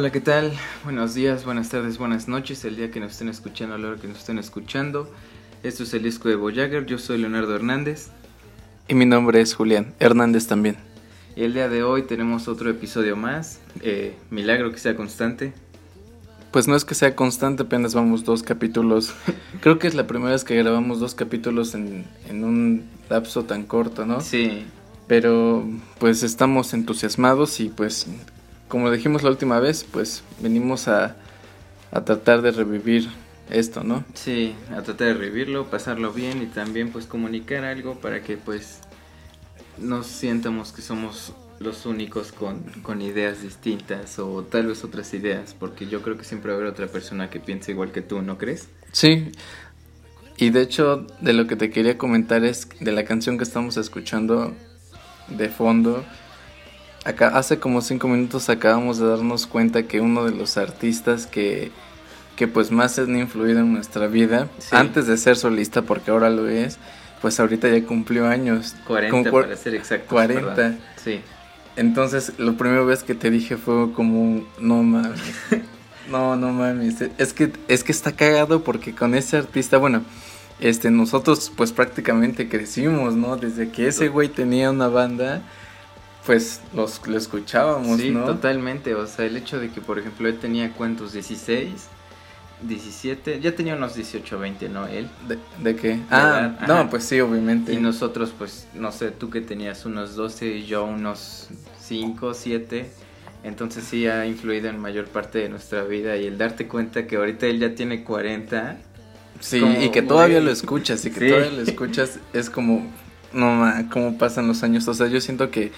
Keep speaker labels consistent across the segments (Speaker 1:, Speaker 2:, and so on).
Speaker 1: Hola, ¿qué tal? Buenos días, buenas tardes, buenas noches, el día que nos estén escuchando, a la hora que nos estén escuchando. Esto es el disco de Voyager, yo soy Leonardo Hernández.
Speaker 2: Y mi nombre es Julián Hernández también.
Speaker 1: Y el día de hoy tenemos otro episodio más, eh, Milagro que sea constante.
Speaker 2: Pues no es que sea constante, apenas vamos dos capítulos. Creo que es la primera vez que grabamos dos capítulos en, en un lapso tan corto, ¿no?
Speaker 1: Sí.
Speaker 2: Pero pues estamos entusiasmados y pues como dijimos la última vez, pues venimos a, a tratar de revivir esto, ¿no?
Speaker 1: Sí, a tratar de revivirlo, pasarlo bien y también pues comunicar algo para que pues no sientamos que somos los únicos con, con, ideas distintas o tal vez otras ideas, porque yo creo que siempre va a haber otra persona que piense igual que tú, ¿no crees?
Speaker 2: Sí, y de hecho de lo que te quería comentar es de la canción que estamos escuchando de fondo. Acá hace como cinco minutos acabamos de darnos cuenta que uno de los artistas que, que pues más han influido en nuestra vida, sí. antes de ser solista, porque ahora lo es, pues ahorita ya cumplió años.
Speaker 1: 40 para ser exacto.
Speaker 2: 40.
Speaker 1: ¿verdad? Sí.
Speaker 2: Entonces, lo primero vez que te dije fue como, no mames. no, no mames. Es que, es que está cagado porque con ese artista, bueno, este, nosotros pues prácticamente crecimos, ¿no? Desde que ese güey tenía una banda, pues los, lo escuchábamos,
Speaker 1: sí,
Speaker 2: ¿no?
Speaker 1: totalmente. O sea, el hecho de que, por ejemplo, él tenía cuentos 16, 17, ya tenía unos 18, 20, ¿no? Él.
Speaker 2: ¿De, de qué? Ah, no, pues sí, obviamente.
Speaker 1: Y nosotros, pues, no sé, tú que tenías unos 12 y yo unos 5, 7. Entonces sí ha influido en mayor parte de nuestra vida y el darte cuenta que ahorita él ya tiene 40.
Speaker 2: Sí,
Speaker 1: como,
Speaker 2: y que todavía lo escuchas, y que
Speaker 1: Sí.
Speaker 2: todavía lo escuchas, es como, no ma, cómo pasan los años. O sea, yo siento que,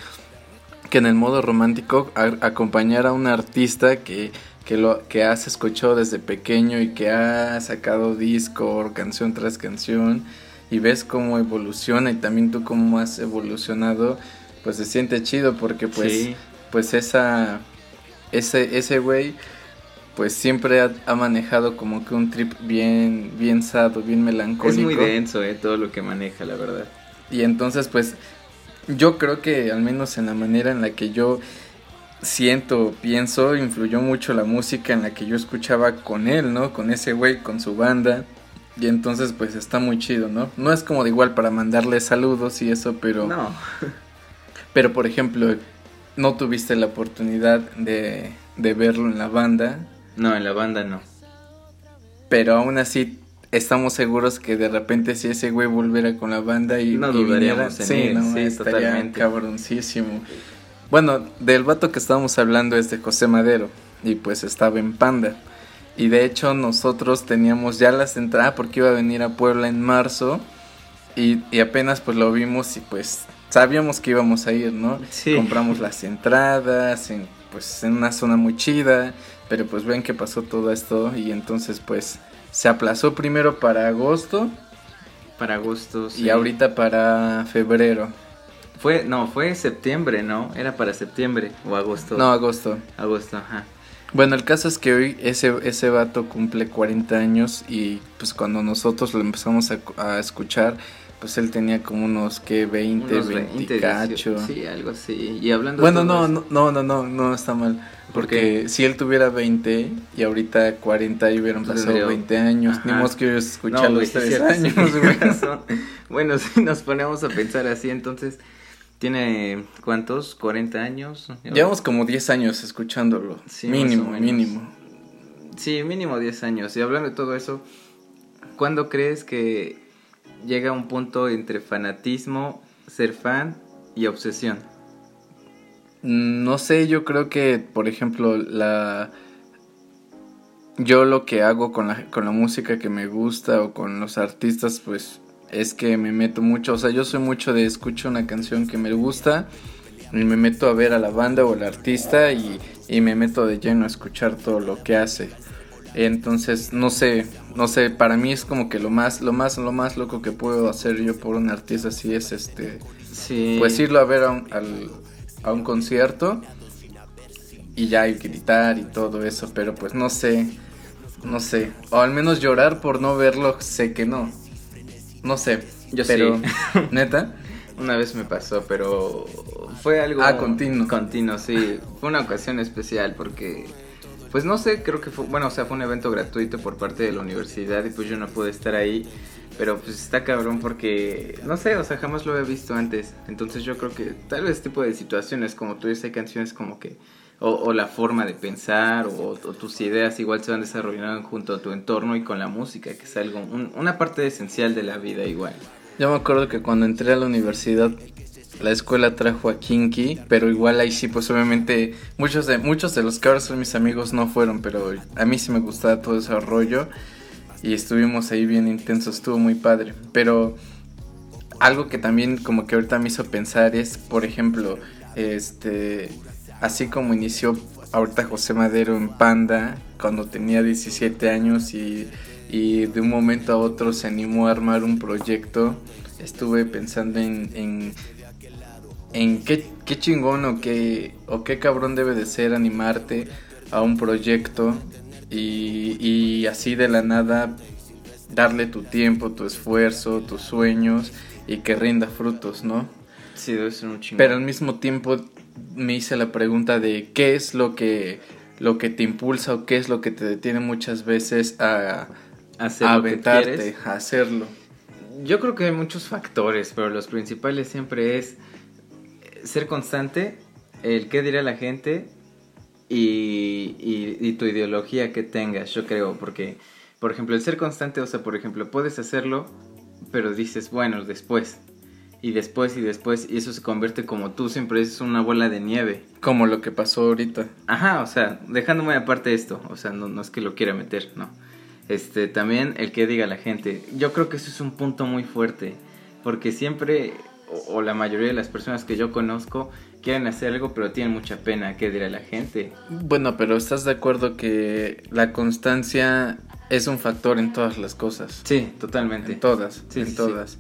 Speaker 2: que en el modo romántico, a- acompañar a un artista que, que, lo, que has escuchado desde pequeño y que ha sacado disco, canción tras canción, y ves cómo evoluciona y también tú cómo has evolucionado, pues se siente chido porque pues,
Speaker 1: Sí.
Speaker 2: pues esa, ese, ese güey pues siempre ha, ha manejado como que un trip bien, bien sado, bien
Speaker 1: Es
Speaker 2: melancólico.
Speaker 1: muy denso, eh, todo lo que maneja, la verdad.
Speaker 2: Y entonces, pues, yo creo que al menos en la manera en la que yo siento, pienso, influyó mucho la música en la que yo escuchaba con él, ¿no? Con ese güey, con su banda. Y entonces, pues, está muy chido, ¿no? No es como de igual para mandarle saludos y eso, pero...
Speaker 1: No.
Speaker 2: Pero, por ejemplo, no tuviste la oportunidad de, de verlo en la banda.
Speaker 1: No, en la banda no.
Speaker 2: Pero aún así estamos seguros que de repente si ese güey volviera con la banda y,
Speaker 1: No
Speaker 2: y
Speaker 1: en
Speaker 2: sí,
Speaker 1: ir,
Speaker 2: no,
Speaker 1: sí,
Speaker 2: estaría
Speaker 1: totalmente.
Speaker 2: cabroncísimo. Bueno, del vato que estábamos hablando es de José Madero y pues estaba en Panda. Y de hecho nosotros teníamos ya las entradas porque iba a venir a Puebla en marzo y, y apenas pues lo vimos y pues sabíamos que íbamos a ir, ¿no?
Speaker 1: Sí.
Speaker 2: Compramos las entradas en pues en una zona muy chida, pero pues ven que pasó todo esto y entonces pues se aplazó primero para agosto
Speaker 1: Para agosto. sí.
Speaker 2: y ahorita para febrero.
Speaker 1: Fue, no, fue septiembre, ¿no? Era para septiembre o agosto.
Speaker 2: No, agosto.
Speaker 1: Agosto, ajá.
Speaker 2: Bueno, el caso es que hoy ese, ese vato cumple 40 años y pues cuando nosotros lo empezamos a, a escuchar, pues él tenía como unos que 20,
Speaker 1: Unos
Speaker 2: 20
Speaker 1: 20,
Speaker 2: cacho.
Speaker 1: 18, Sí, algo así. Y hablando
Speaker 2: Bueno, no, no, no, no, no, no está mal.
Speaker 1: ¿Por
Speaker 2: Porque si él tuviera 20 y ahorita 40 y hubieran pasado
Speaker 1: tendría-
Speaker 2: 20 años, ni
Speaker 1: Ajá.
Speaker 2: modo que escuchado
Speaker 1: No,
Speaker 2: los
Speaker 1: sí
Speaker 2: 3
Speaker 1: es cierto, sí,
Speaker 2: años, güey.
Speaker 1: Bueno, si nos ponemos a pensar así, entonces, ¿tiene cuántos? ¿40 años?
Speaker 2: Llevamos como 10 años escuchándolo.
Speaker 1: Sí,
Speaker 2: mínimo, mínimo.
Speaker 1: Sí, mínimo 10 años. Y hablando de todo eso, ¿cuándo crees que llega un punto entre fanatismo, ser fan y obsesión?
Speaker 2: No sé, yo creo que, por ejemplo, la... Yo lo que hago con la, con la música que me gusta o con los artistas, pues es que me meto mucho, o sea, yo soy mucho de escucho una canción que me gusta y me meto a ver a la banda o al artista y, y me meto de lleno a escuchar todo lo que hace. Entonces, no sé, no sé, para mí es como que lo más, lo más, lo más loco que puedo hacer yo por un artista así es este,
Speaker 1: Sí.
Speaker 2: pues irlo a ver a un, al- a un concierto y ya y gritar y todo eso, pero pues no sé, no sé, o al menos llorar por no verlo, sé que no, no sé,
Speaker 1: Yo
Speaker 2: pero
Speaker 1: sí.
Speaker 2: neta,
Speaker 1: Una vez me pasó, pero fue algo...
Speaker 2: Ah, continuo.
Speaker 1: Continuo, sí. Fue una ocasión especial porque pues no sé, creo que fue, bueno, o sea, fue un evento gratuito por parte de la universidad y pues yo no pude estar ahí. Pero pues está cabrón porque, no sé, o sea, jamás lo había visto antes. Entonces yo creo que tal vez este tipo de situaciones, como tú dices, hay canciones como que, o, la forma de pensar, o, tus ideas igual se van desarrollando junto a tu entorno y con la música, que es algo, una parte esencial de la vida igual.
Speaker 2: Yo me acuerdo que cuando entré a la universidad la escuela trajo a Kinky, pero igual ahí sí, pues obviamente muchos de, muchos de los que ahora son mis amigos no fueron, pero a mí sí me gustaba todo ese rollo y estuvimos ahí bien intensos, estuvo muy padre. Pero algo que también como que ahorita me hizo pensar es, por ejemplo, este, así como inició ahorita José Madero en Panda cuando tenía 17 años y, y de un momento a otro se animó a armar un proyecto, estuve pensando en en qué, qué chingón o qué, o qué cabrón debe de ser animarte a un proyecto y, y así de la nada darle tu tiempo, tu esfuerzo, tus sueños y que rinda frutos, ¿no?
Speaker 1: Sí, debe ser un chingón.
Speaker 2: Pero al mismo tiempo me hice la pregunta de qué es lo que, lo que te impulsa o qué es lo que te detiene muchas veces a,
Speaker 1: Hacer a
Speaker 2: aventarte, a hacerlo.
Speaker 1: Yo creo que hay muchos factores, pero los principales siempre es ser constante, el qué dirá la gente y, y, tu ideología que tengas, yo creo, porque, por ejemplo, el ser constante, o sea, por ejemplo, puedes hacerlo, pero dices, bueno, después, y después y después, y eso se convierte como tú siempre es una bola de nieve.
Speaker 2: Como lo que pasó ahorita.
Speaker 1: Ajá, o sea, dejándome aparte esto, o sea, no, no es que lo quiera meter, no. Este, también el que diga la gente. Yo creo que eso es un punto muy fuerte, porque siempre o, la mayoría de las personas que yo conozco quieren hacer algo pero tienen mucha pena que dirá la gente.
Speaker 2: Bueno, pero ¿estás de acuerdo que la constancia es un factor en todas las cosas?
Speaker 1: Sí, totalmente.
Speaker 2: En todas, sí, en todas.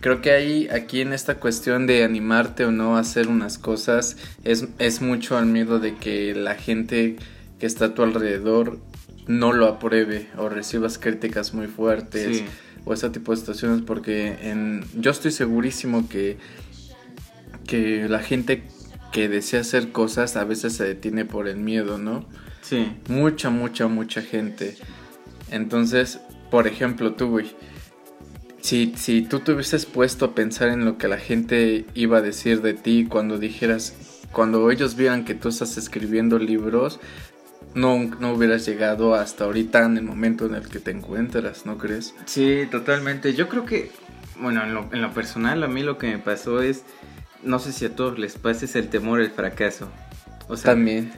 Speaker 2: Creo que ahí, aquí en esta cuestión de animarte o no a hacer unas cosas, es, es mucho al miedo de que la gente que está a tu alrededor no lo apruebe o recibas críticas muy fuertes. Sí o ese tipo de situaciones porque en, yo estoy segurísimo que, que la gente que desea hacer cosas a veces se detiene por el miedo, ¿no?
Speaker 1: Sí.
Speaker 2: Mucha, mucha, mucha gente. Entonces, por ejemplo, tú, güey, si, si tú te hubieses puesto a pensar en lo que la gente iba a decir de ti cuando dijeras, cuando ellos vieran que tú estás escribiendo libros, no, no hubieras llegado hasta ahorita en el momento en el que te encuentras, ¿no crees?
Speaker 1: Sí, totalmente. Yo creo que, bueno, en lo, en lo personal a mí lo que me pasó es, no sé si a todos les pasa, es el temor al fracaso.
Speaker 2: O sea, También.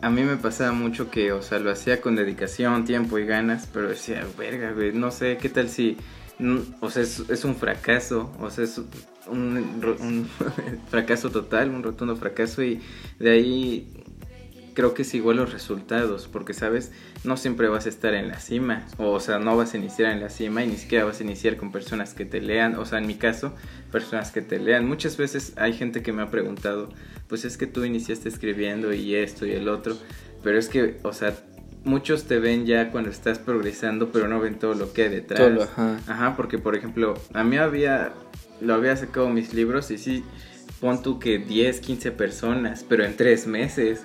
Speaker 1: A mí me pasaba mucho que, o sea, lo hacía con dedicación, tiempo y ganas, pero decía, verga, güey, no sé, ¿qué tal si, o sea, es, un fracaso, o sea, es un, un fracaso total, un rotundo fracaso y de ahí creo que es igual los resultados, porque sabes, no siempre vas a estar en la cima, o, sea, no vas a iniciar en la cima y ni siquiera vas a iniciar con personas que te lean, o sea, en mi caso, personas que te lean. Muchas veces hay gente que me ha preguntado, pues es que tú iniciaste escribiendo y esto y el otro, pero es que, o sea, muchos te ven ya cuando estás progresando, pero no ven todo lo que hay detrás.
Speaker 2: Todo, ajá.
Speaker 1: Ajá, porque por ejemplo, a mí había, lo había sacado mis libros y sí, pon tú que 10, 15 personas, pero en tres meses.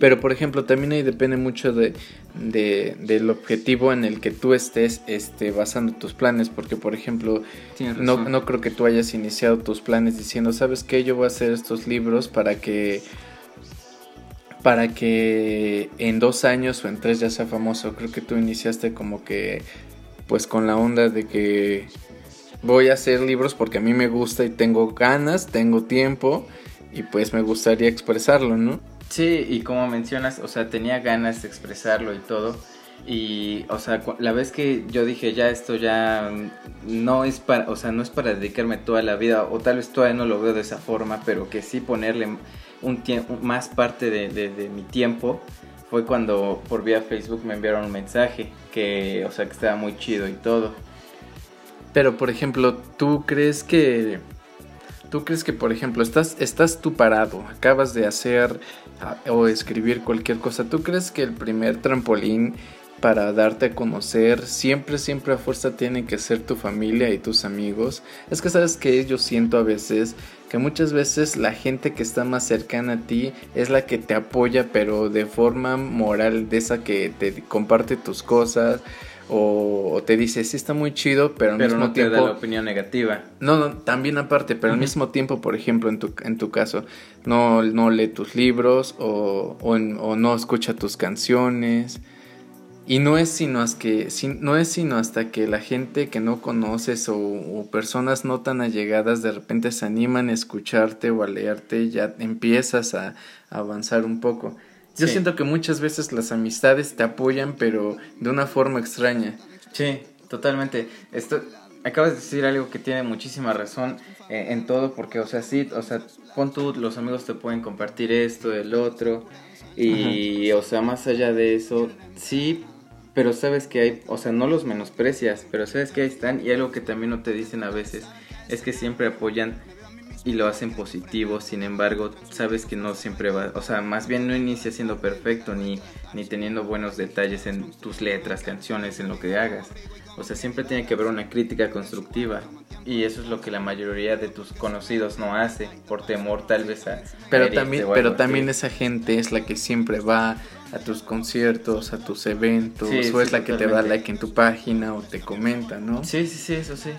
Speaker 2: Pero por ejemplo, también ahí depende mucho de, del objetivo en el que tú estés este, basando tus planes. Porque por ejemplo, no, no creo que tú hayas iniciado tus planes diciendo, ¿sabes qué? Yo voy a hacer estos libros para que para que en dos años o en tres ya sea famoso. Creo que tú iniciaste como que pues con la onda de que voy a hacer libros porque a mí me gusta y tengo ganas, tengo tiempo y pues me gustaría expresarlo, ¿no?
Speaker 1: Sí, y como mencionas, o sea, tenía ganas de expresarlo y todo. Y, o sea, la vez que yo dije, ya esto ya no es para, o sea, no es para dedicarme toda la vida, o tal vez todavía no lo veo de esa forma, pero que sí ponerle un más parte de, de, mi tiempo, fue cuando por vía Facebook me enviaron un mensaje, que, o sea, que estaba muy chido y todo.
Speaker 2: Pero, por ejemplo, ¿tú crees que ¿Tú crees que, por ejemplo, estás, estás tú parado, acabas de hacer o escribir cualquier cosa? ¿Tú crees que el primer trampolín para darte a conocer. Siempre, siempre a fuerza tienen que ser tu familia y tus amigos. Es que sabes que yo siento a veces que muchas veces la gente que está más cercana a ti es la que te apoya, pero de forma moral, de esa que te comparte tus cosas o, te dice, sí está muy chido, pero al
Speaker 1: pero
Speaker 2: mismo
Speaker 1: no
Speaker 2: tiempo...
Speaker 1: te da la opinión negativa.
Speaker 2: No, no, también aparte, pero al mismo tiempo, por ejemplo, en tu, en tu caso, no, no lee tus libros o, o, o no escucha tus canciones. Y no es sino hasta que, no es sino hasta que la gente que no conoces o, personas no tan allegadas de repente se animan a escucharte o a leerte, ya empiezas a, avanzar un poco. Yo siento que muchas veces las amistades te apoyan, pero de una forma extraña.
Speaker 1: Sí, totalmente. Esto, acabas de decir algo que tiene muchísima razón eh, en todo, porque, o sea, sí, o sea, con tú, los amigos te pueden compartir esto, el otro, y, o sea, más allá de eso, sí pero sabes que hay, o sea, no los menosprecias, pero sabes que ahí están y algo que también no te dicen a veces es que siempre apoyan y lo hacen positivo, sin embargo, sabes que no siempre va, o sea, más bien no inicia siendo perfecto ni, ni teniendo buenos detalles en tus letras, canciones, en lo que hagas. O sea, siempre tiene que haber una crítica constructiva y eso es lo que la mayoría de tus conocidos no hace por temor tal vez a
Speaker 2: Pero también pero también esa gente es la que siempre va a tus conciertos, a tus eventos, o es la que te da like en tu página o te comenta, ¿no?
Speaker 1: Sí, sí, sí, eso sí.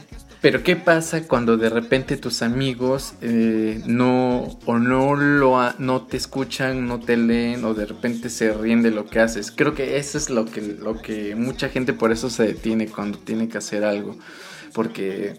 Speaker 2: Pero ¿qué pasa cuando de repente tus amigos eh, no o no lo no te escuchan, no te leen o de repente se ríen de lo que haces? Creo que eso es lo que lo que mucha gente por eso se detiene cuando tiene que hacer algo, porque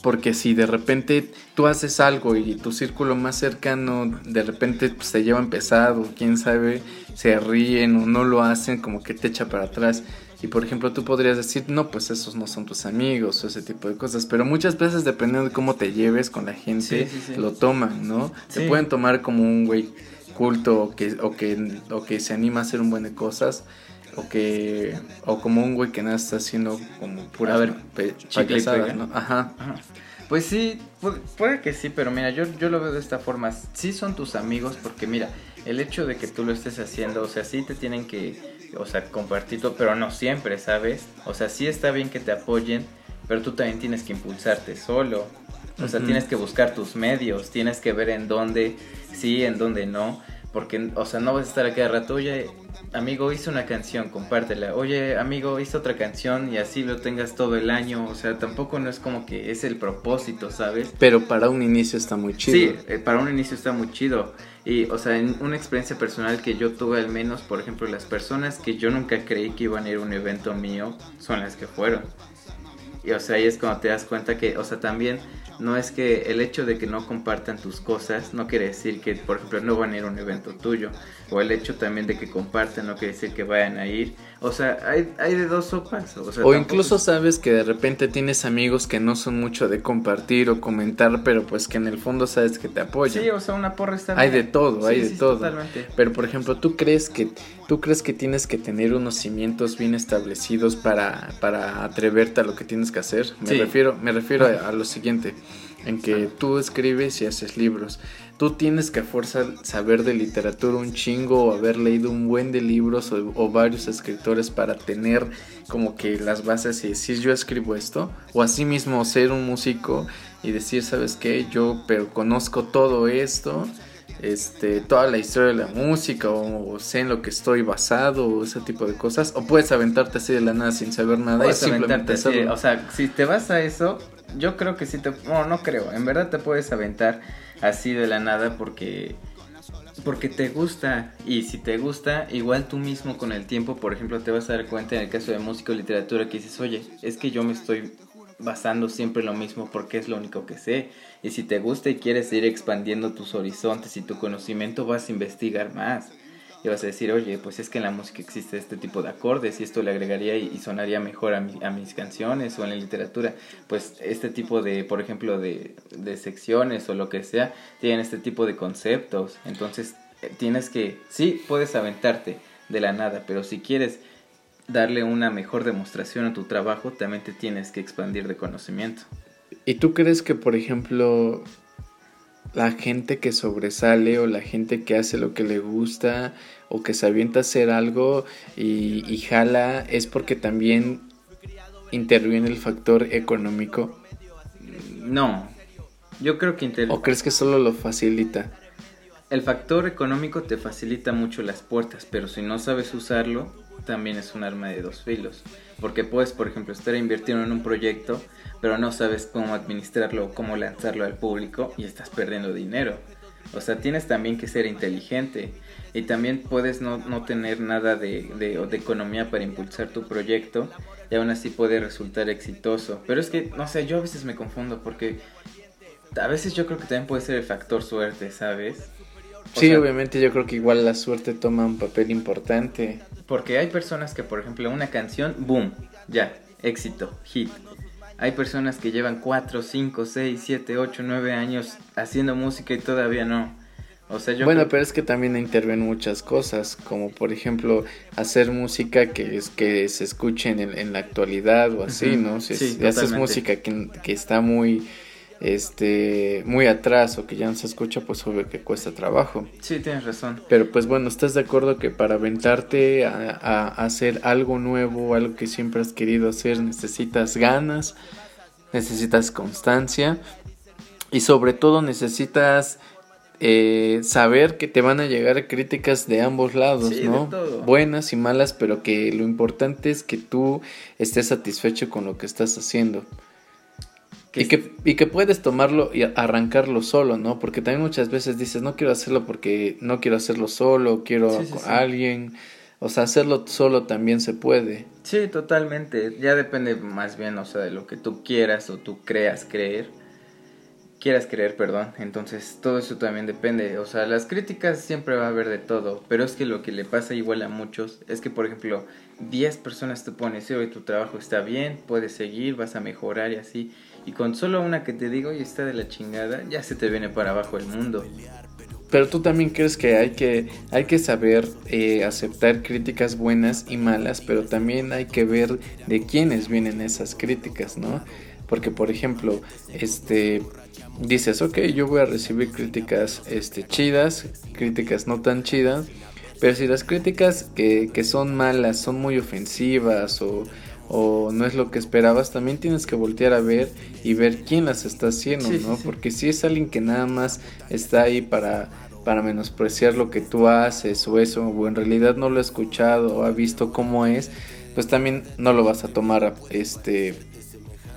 Speaker 2: porque si de repente tú haces algo y tu círculo más cercano de repente pues, te llevan pesado, quién sabe, se ríen o no lo hacen, como que te echa para atrás. Y por ejemplo, tú podrías decir, no, pues esos no son tus amigos o ese tipo de cosas. Pero muchas veces, dependiendo de cómo te lleves con la gente, lo toman, ¿no? Se pueden tomar como un güey culto o que, o, que, o que se anima a hacer un buen de cosas. O que o como un güey que nada está haciendo como pura
Speaker 1: a ver,
Speaker 2: ¿no? Ajá.
Speaker 1: Pues sí, puede, que sí, pero mira, yo, yo lo veo de esta forma. Sí son tus amigos porque mira, el hecho de que tú lo estés haciendo, o sea, sí te tienen que, o sea, compartir todo, pero no siempre, ¿sabes? O sea, sí está bien que te apoyen, pero tú también tienes que impulsarte solo. O sea, tienes que buscar tus medios, tienes que ver en dónde sí, en dónde no. Porque, o sea, no vas a estar a cada rato, oye, amigo, hice una canción, compártela. Oye, amigo, hice otra canción y así lo tengas todo el año. O sea, tampoco no es como que es el propósito, ¿sabes?
Speaker 2: Pero para un inicio está muy chido.
Speaker 1: Sí, eh, para un inicio está muy chido. Y, o sea, en una experiencia personal que yo tuve al menos, por ejemplo, las personas que yo nunca creí que iban a ir a un evento mío son las que fueron. Y, o sea, ahí es cuando te das cuenta que, o sea, también no es que el hecho de que no compartan tus cosas no quiere decir que, por ejemplo, no van a ir a un evento tuyo. O el hecho también de que compartan no quiere decir que vayan a ir. O sea, hay, hay de dos sopas.
Speaker 2: O, incluso sabes que de repente tienes amigos que no son mucho de compartir o comentar, pero pues que en el fondo sabes que te apoyan.
Speaker 1: Sí, o sea, una porra está
Speaker 2: Hay de todo, hay de todo. Pero por ejemplo, ¿tú crees que tú crees que tienes que tener unos cimientos bien establecidos para, para atreverte a lo que tienes que hacer? Me refiero, me refiero a lo siguiente en que tú escribes y haces libros. Tú tienes que a fuerza saber de literatura un chingo o haber leído un buen de libros o, varios escritores para tener como que las bases y decir yo escribo esto. O asimismo ser un músico y decir, ¿sabes qué? Yo pero conozco todo esto este, toda la historia de la música o, sé en lo que estoy basado o ese tipo de cosas o puedes aventarte así de la nada sin saber nada
Speaker 1: y simplemente o sea si te vas a eso yo creo que sí te... No, no creo. En verdad te puedes aventar así de la nada porque... Porque te gusta. Y si te gusta, igual tú mismo con el tiempo, por ejemplo, te vas a dar cuenta en el caso de música o literatura que dices, oye, es que yo me estoy basando siempre en lo mismo porque es lo único que sé. Y si te gusta y quieres ir expandiendo tus horizontes y tu conocimiento, vas a investigar más y vas a decir, oye, pues es que en la música existe este tipo de acordes y esto le agregaría y, sonaría mejor a, a, mis canciones o en la literatura. Pues este tipo de, por ejemplo, de, de secciones o lo que sea, tienen este tipo de conceptos. Entonces eh, tienes que, sí, puedes aventarte de la nada, pero si quieres darle una mejor demostración a tu trabajo, también te tienes que expandir de conocimiento.
Speaker 2: ¿Y tú crees que, por ejemplo, la gente que sobresale o la gente que hace lo que le gusta o que se avienta a hacer algo y, y jala es porque también interviene el factor económico.
Speaker 1: No, yo creo que... Inter...
Speaker 2: ¿O crees que solo lo facilita?
Speaker 1: El factor económico te facilita mucho las puertas, pero si no sabes usarlo, también es un arma de dos filos. Porque puedes, por ejemplo, estar invirtiendo en un proyecto, pero no sabes cómo administrarlo o cómo lanzarlo al público y estás perdiendo dinero. O sea, tienes también que ser inteligente y también puedes no, no tener nada de, de, de, economía para impulsar tu proyecto y aún así puede resultar exitoso. Pero es que, no sé, yo a veces me confundo porque a veces yo creo que también puede ser el factor suerte, ¿sabes?
Speaker 2: O sí, sea, obviamente yo creo que igual la suerte toma un papel importante.
Speaker 1: Porque hay personas que, por ejemplo, una canción, boom, ya, éxito, hit. Hay personas que llevan 4, 5, 6, 7, 8, 9 años haciendo música y todavía no. O sea, yo
Speaker 2: bueno, creo... pero es que también intervienen muchas cosas, como por ejemplo hacer música que es que se escuche en, en la actualidad o así, uh -huh. ¿no? Si, sí, haces música que, que está muy este muy atrás o que ya no se escucha, pues obvio que cuesta trabajo.
Speaker 1: Sí, tienes razón.
Speaker 2: Pero pues bueno, ¿estás de acuerdo que para aventarte a, a, hacer algo nuevo, algo que siempre has querido hacer, necesitas ganas, necesitas constancia y sobre todo necesitas eh, saber que te van a llegar críticas de ambos lados,
Speaker 1: sí,
Speaker 2: ¿no? Buenas y malas, pero que lo importante es que tú estés satisfecho con lo que estás haciendo. Y que, y que puedes tomarlo y arrancarlo solo, ¿no? Porque también muchas veces dices, no quiero hacerlo porque no quiero hacerlo solo, quiero sí, sí, con sí. alguien. O sea, hacerlo solo también se puede.
Speaker 1: Sí, totalmente. Ya depende más bien, o sea, de lo que tú quieras o tú creas creer. Quieras creer, perdón. Entonces, todo eso también depende. O sea, las críticas siempre va a haber de todo. Pero es que lo que le pasa igual a muchos es que, por ejemplo, 10 personas te ponen, si hoy tu trabajo está bien, puedes seguir, vas a mejorar y así. Y con solo una que te digo y está de la chingada, ya se te viene para abajo el mundo.
Speaker 2: Pero tú también crees que hay que, hay que saber eh, aceptar críticas buenas y malas, pero también hay que ver de quiénes vienen esas críticas, ¿no? Porque, por ejemplo, este, dices, ok, yo voy a recibir críticas este, chidas, críticas no tan chidas, pero si las críticas que, que son malas son muy ofensivas o o no es lo que esperabas, también tienes que voltear a ver y ver quién las está haciendo, sí, ¿no? Sí, sí. Porque si es alguien que nada más está ahí para, para menospreciar lo que tú haces o eso, o en realidad no lo ha escuchado o ha visto cómo es, pues también no lo vas a tomar, este,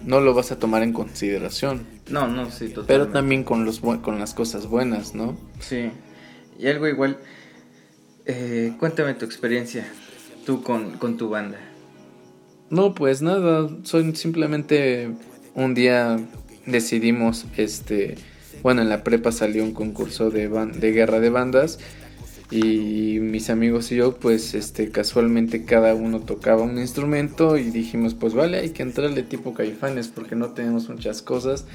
Speaker 2: no lo vas a tomar en consideración.
Speaker 1: No, no, sí, totalmente.
Speaker 2: Pero también con, los, con las cosas buenas, ¿no?
Speaker 1: Sí. Y algo igual, eh, cuéntame tu experiencia, tú con, con tu banda.
Speaker 2: No, pues nada, soy simplemente un día decidimos, este, bueno, en la prepa salió un concurso de, de guerra de bandas y mis amigos y yo, pues, este, casualmente cada uno tocaba un instrumento y dijimos, pues vale, hay que entrarle tipo caifanes porque no tenemos muchas cosas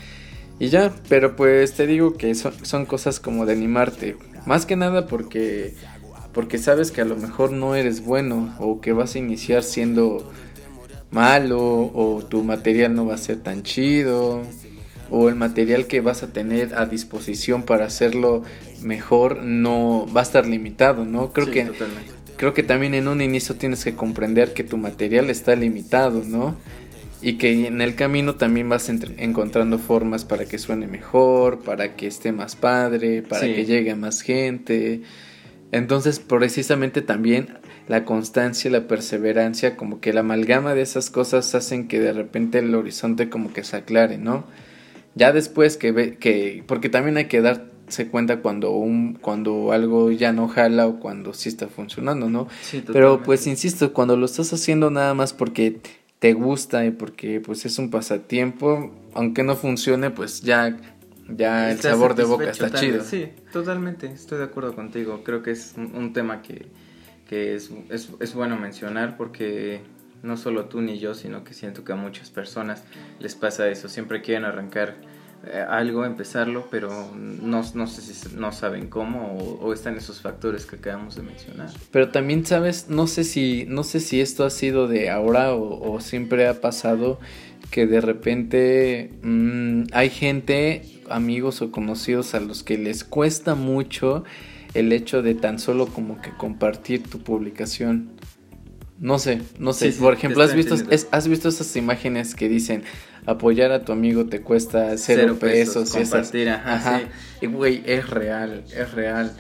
Speaker 2: y ya, pero pues te digo que son, son cosas como de animarte, más que nada porque, porque sabes que a lo mejor no eres bueno o que vas a iniciar siendo malo o tu material no va a ser tan chido o el material que vas a tener a disposición para hacerlo mejor no va a estar limitado, ¿no? Creo
Speaker 1: sí,
Speaker 2: que
Speaker 1: totalmente.
Speaker 2: creo que también en un inicio tienes que comprender que tu material está limitado, ¿no? Y que en el camino también vas encontrando formas para que suene mejor, para que esté más padre, para sí. que llegue a más gente. Entonces, precisamente también la constancia, la perseverancia, como que la amalgama de esas cosas hacen que de repente el horizonte como que se aclare, ¿no? Ya después que ve, que, porque también hay que darse cuenta cuando un, cuando algo ya no jala o cuando sí está funcionando, ¿no?
Speaker 1: Sí,
Speaker 2: Pero pues insisto, cuando lo estás haciendo nada más porque te gusta y porque pues es un pasatiempo, aunque no funcione, pues ya ya el sabor de boca está chido.
Speaker 1: Sí, totalmente, estoy de acuerdo contigo. Creo que es un, un tema que, que es, es, es, bueno mencionar porque no solo tú ni yo, sino que siento que a muchas personas les pasa eso. Siempre quieren arrancar eh, algo, empezarlo, pero no, no sé si no saben cómo o, están esos factores que acabamos de mencionar.
Speaker 2: Pero también sabes, no sé si, no sé si esto ha sido de ahora o, o siempre ha pasado que de repente mmm, hay gente amigos o conocidos a los que les cuesta mucho el hecho de tan solo como que compartir tu publicación. No sé, no sé. Por ejemplo, ¿has visto, ¿has visto esas imágenes que dicen apoyar a tu amigo te cuesta cero, pesos,
Speaker 1: compartir, ajá,
Speaker 2: Y güey, es real, es real.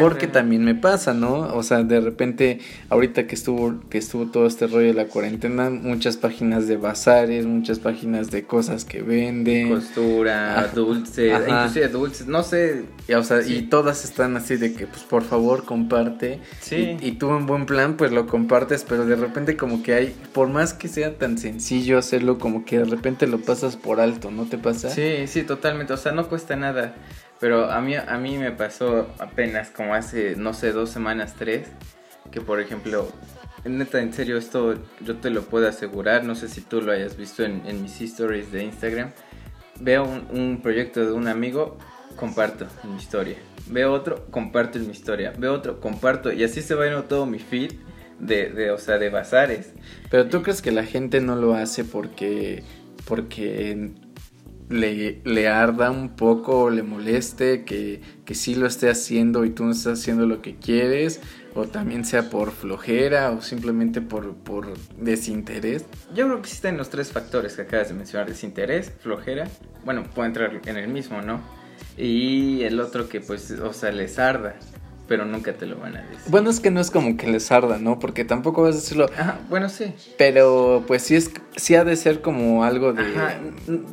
Speaker 2: Porque también me pasa, ¿no? O sea, de repente, ahorita que estuvo, que estuvo todo este rollo de la cuarentena, muchas páginas de bazares, muchas páginas de cosas que venden.
Speaker 1: Costura, dulces, inclusive dulces, no sé.
Speaker 2: Y, o sea, y todas están así de que, pues, por favor, comparte. Sí. Y, y, tú en buen plan, pues, lo compartes, pero de repente como que hay, por más que sea tan sencillo hacerlo, como que de repente lo pasas por alto, ¿no te pasa?
Speaker 1: Sí, sí, totalmente. O sea, no cuesta nada. Pero a mí, a mí me pasó apenas como hace, no sé, dos semanas, tres, que por ejemplo, en serio, esto yo te lo puedo asegurar, no sé si tú lo hayas visto en, mis stories de Instagram. Veo un, proyecto de un amigo, comparto en mi historia. Veo otro, comparto en mi historia. Veo otro, comparto. Y así se va yendo todo mi feed de, de, o sea, de bazares.
Speaker 2: Pero tú crees que la gente no lo hace porque, porque le, arda un poco o le moleste que, que sí lo esté haciendo y tú no estás haciendo lo que quieres, o también sea por flojera o simplemente por, por desinterés.
Speaker 1: Yo creo que existen los tres factores que acabas de mencionar, desinterés, flojera, bueno, puede entrar en el mismo, ¿no? Y el otro que pues, o sea, les arda pero nunca te lo van a decir.
Speaker 2: Bueno, es que no es como que les arda, ¿no? Porque tampoco vas a decirlo.
Speaker 1: Ajá, bueno, sí.
Speaker 2: Pero pues sí es sí ha de ser como algo de Ajá,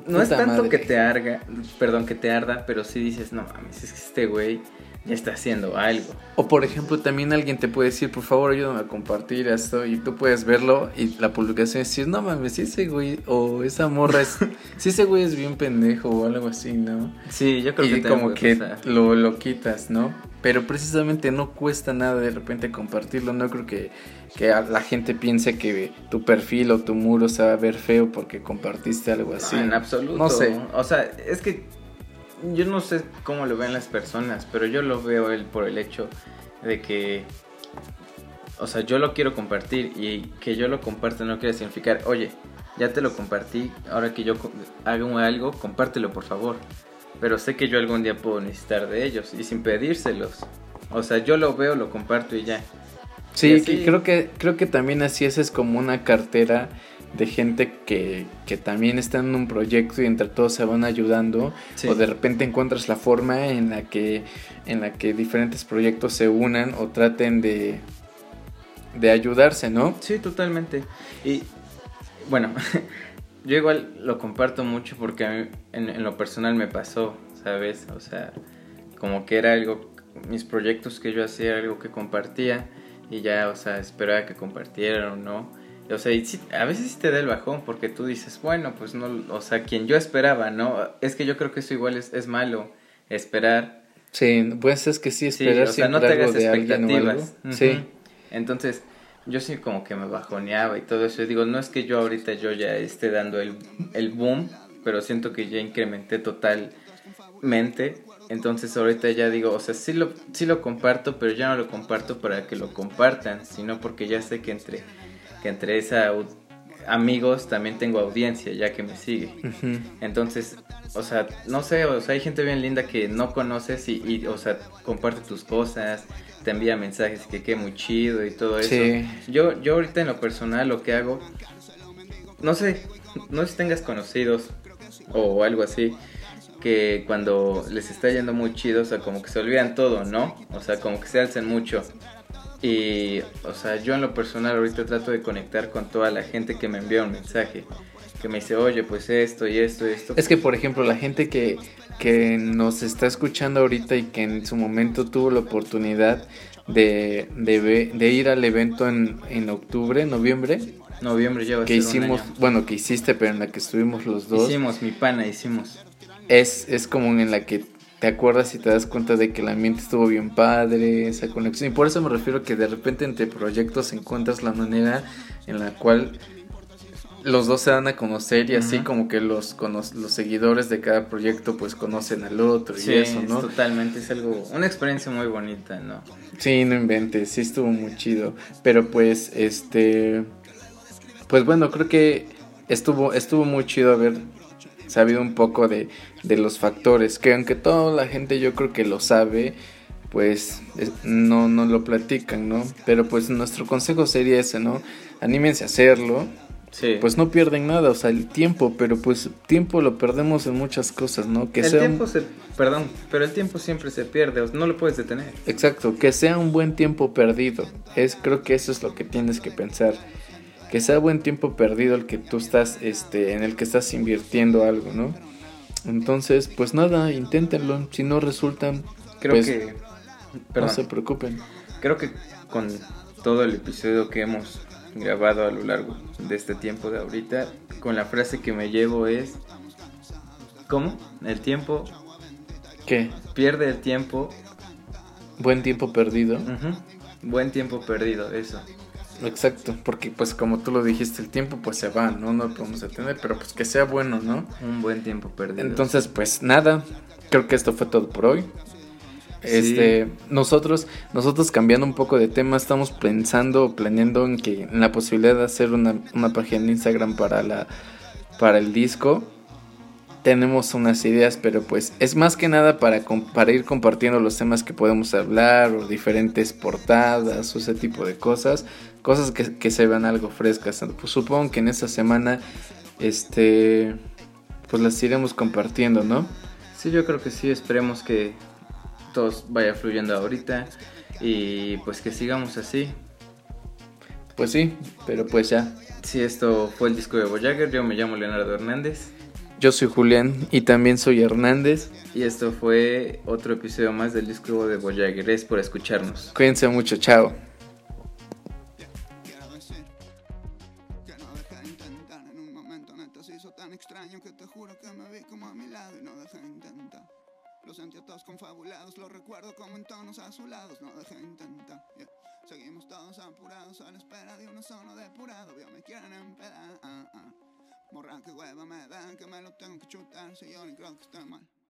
Speaker 1: no es tanto que te arga, perdón, que te arda, pero sí dices, "No mames, es que este güey ya está haciendo algo."
Speaker 2: O por ejemplo, también alguien te puede decir, "Por favor, ayúdame a compartir esto" y tú puedes verlo y la publicación decir, "No mames, si ese güey o esa morra es si ese güey es bien pendejo o algo así, ¿no?"
Speaker 1: Sí, yo creo
Speaker 2: y que como que lo, lo quitas, ¿no? pero precisamente no cuesta nada de repente compartirlo. No creo que, la gente piense que tu perfil o tu muro se va a ver feo porque compartiste algo así.
Speaker 1: en absoluto. No sé. O sea, es que yo no sé cómo lo ven las personas, pero yo lo veo él por el hecho de que, o sea, yo lo quiero compartir y que yo lo comparta no quiere significar, oye, ya te lo compartí, ahora que yo hago algo, compártelo por favor pero sé que yo algún día puedo necesitar de ellos y sin pedírselos. O sea, yo lo veo, lo comparto y ya.
Speaker 2: Sí, creo que creo que también así es, es como una cartera de gente que, que, también está en un proyecto y entre todos se van ayudando o de repente encuentras la forma en la que en la que diferentes proyectos se unan o traten de de ayudarse, ¿no?
Speaker 1: Sí, totalmente. Y bueno, yo igual lo comparto mucho porque a mí en, lo personal me pasó, ¿sabes? O sea, como que era algo, mis proyectos que yo hacía era algo que compartía y ya, o sea, esperaba que compartieran o no. O sea, y a veces sí te da el bajón porque tú dices, bueno, pues no, o sea, quien yo esperaba, ¿no? Es que yo creo que eso igual es, es malo, esperar.
Speaker 2: Sí, pues es que sí, esperar sí, o sea, no te hagas expectativas. Sí.
Speaker 1: Entonces, yo sí como que me bajoneaba y todo eso. Y digo, no es que yo ahorita yo ya esté dando el, el boom, pero siento que ya incrementé totalmente. Entonces ahorita ya digo, o sea, sí lo, sí lo comparto, pero ya no lo comparto para que lo compartan, sino porque ya sé que entre, que entre esa amigos también tengo audiencia ya que me sigue. Entonces, o sea, no sé, o sea, hay gente bien linda que no conoces y, y o sea, comparte tus cosas, te envía mensajes que quede muy chido y todo eso. Yo, yo ahorita en lo personal lo que hago, no sé, no sé si tengas conocidos o algo así, que cuando les está yendo muy chido, o sea, como que se olvidan todo, ¿no? O sea, como que se alzan mucho. Y, o sea, yo en lo personal ahorita trato de conectar con toda la gente que me envía un mensaje. Que me dice, oye, pues esto y esto y esto.
Speaker 2: Es que, por ejemplo, la gente que, que nos está escuchando ahorita y que en su momento tuvo la oportunidad de, de, ir al evento en, en octubre, noviembre.
Speaker 1: Noviembre ya
Speaker 2: que hicimos, bueno, que hiciste, pero en la que estuvimos los dos.
Speaker 1: Hicimos, mi pana, hicimos.
Speaker 2: Es, es como en la que te acuerdas y te das cuenta de que el ambiente estuvo bien padre, esa conexión. Y por eso me refiero que de repente entre proyectos encuentras la manera en la cual los dos se dan a conocer y así como que los, los seguidores de cada proyecto pues conocen al otro y eso, ¿no?
Speaker 1: totalmente, es algo, una experiencia muy bonita, ¿no?
Speaker 2: Sí, no inventes, sí estuvo muy chido. Pero pues, este, pues bueno, creo que estuvo, estuvo muy chido haber sabido un poco de, de los factores, que aunque toda la gente yo creo que lo sabe, pues no, no lo platican, ¿no? Pero pues nuestro consejo sería ese, ¿no? Anímense a hacerlo.
Speaker 1: Sí.
Speaker 2: Pues no pierden nada, o sea, el tiempo, pero pues tiempo lo perdemos en muchas cosas, ¿no?
Speaker 1: Que el sea tiempo se, perdón, pero el tiempo siempre se pierde, no lo puedes detener.
Speaker 2: Exacto, que sea un buen tiempo perdido. Es creo que eso es lo que tienes que pensar. Que sea buen tiempo perdido el que tú estás este en el que estás invirtiendo algo, ¿no? Entonces, pues nada, inténtenlo, si no resultan
Speaker 1: creo
Speaker 2: pues,
Speaker 1: que
Speaker 2: no se preocupen.
Speaker 1: Creo que con todo el episodio que hemos grabado a lo largo de este tiempo de ahorita, con la frase que me llevo es, ¿cómo? El tiempo...
Speaker 2: ¿Qué?
Speaker 1: Pierde el tiempo.
Speaker 2: Buen tiempo perdido.
Speaker 1: Buen tiempo perdido, eso.
Speaker 2: Exacto, porque pues como tú lo dijiste, el tiempo pues se va, ¿no? No lo podemos detener, pero pues que sea bueno, ¿no?
Speaker 1: Un buen tiempo perdido.
Speaker 2: Entonces, pues nada, creo que esto fue todo por hoy. Este, nosotros, nosotros cambiando un poco de tema, estamos pensando, planeando en que en la posibilidad de hacer una, una página en Instagram para la, para el disco. Tenemos unas ideas, pero pues es más que nada para, para ir compartiendo los temas que podemos hablar o diferentes portadas o ese tipo de cosas, cosas que, que se vean algo frescas. Pues supongo que en esta semana, este, pues las iremos compartiendo, ¿no?
Speaker 1: Sí, yo creo que sí, esperemos que todo vaya fluyendo ahorita y pues que sigamos así.
Speaker 2: Pues sí, pero pues ya.
Speaker 1: Sí, esto fue el disco de Voyager, yo me llamo Leonardo Hernández.
Speaker 2: Yo soy Julián y también soy Hernández.
Speaker 1: Y esto fue otro episodio más del disco de Voyager. Gracias por escucharnos.
Speaker 2: Cuídense mucho, chao.
Speaker 3: Los sentí todos confabulados, los recuerdo como en tonos azulados, no dejé de intentar. Seguimos todos apurados a la espera de un sono depurado, ya me quieren empedar. Morra que hueva me dan, que me lo tengo que chutar, si yo ni creo que esté mal.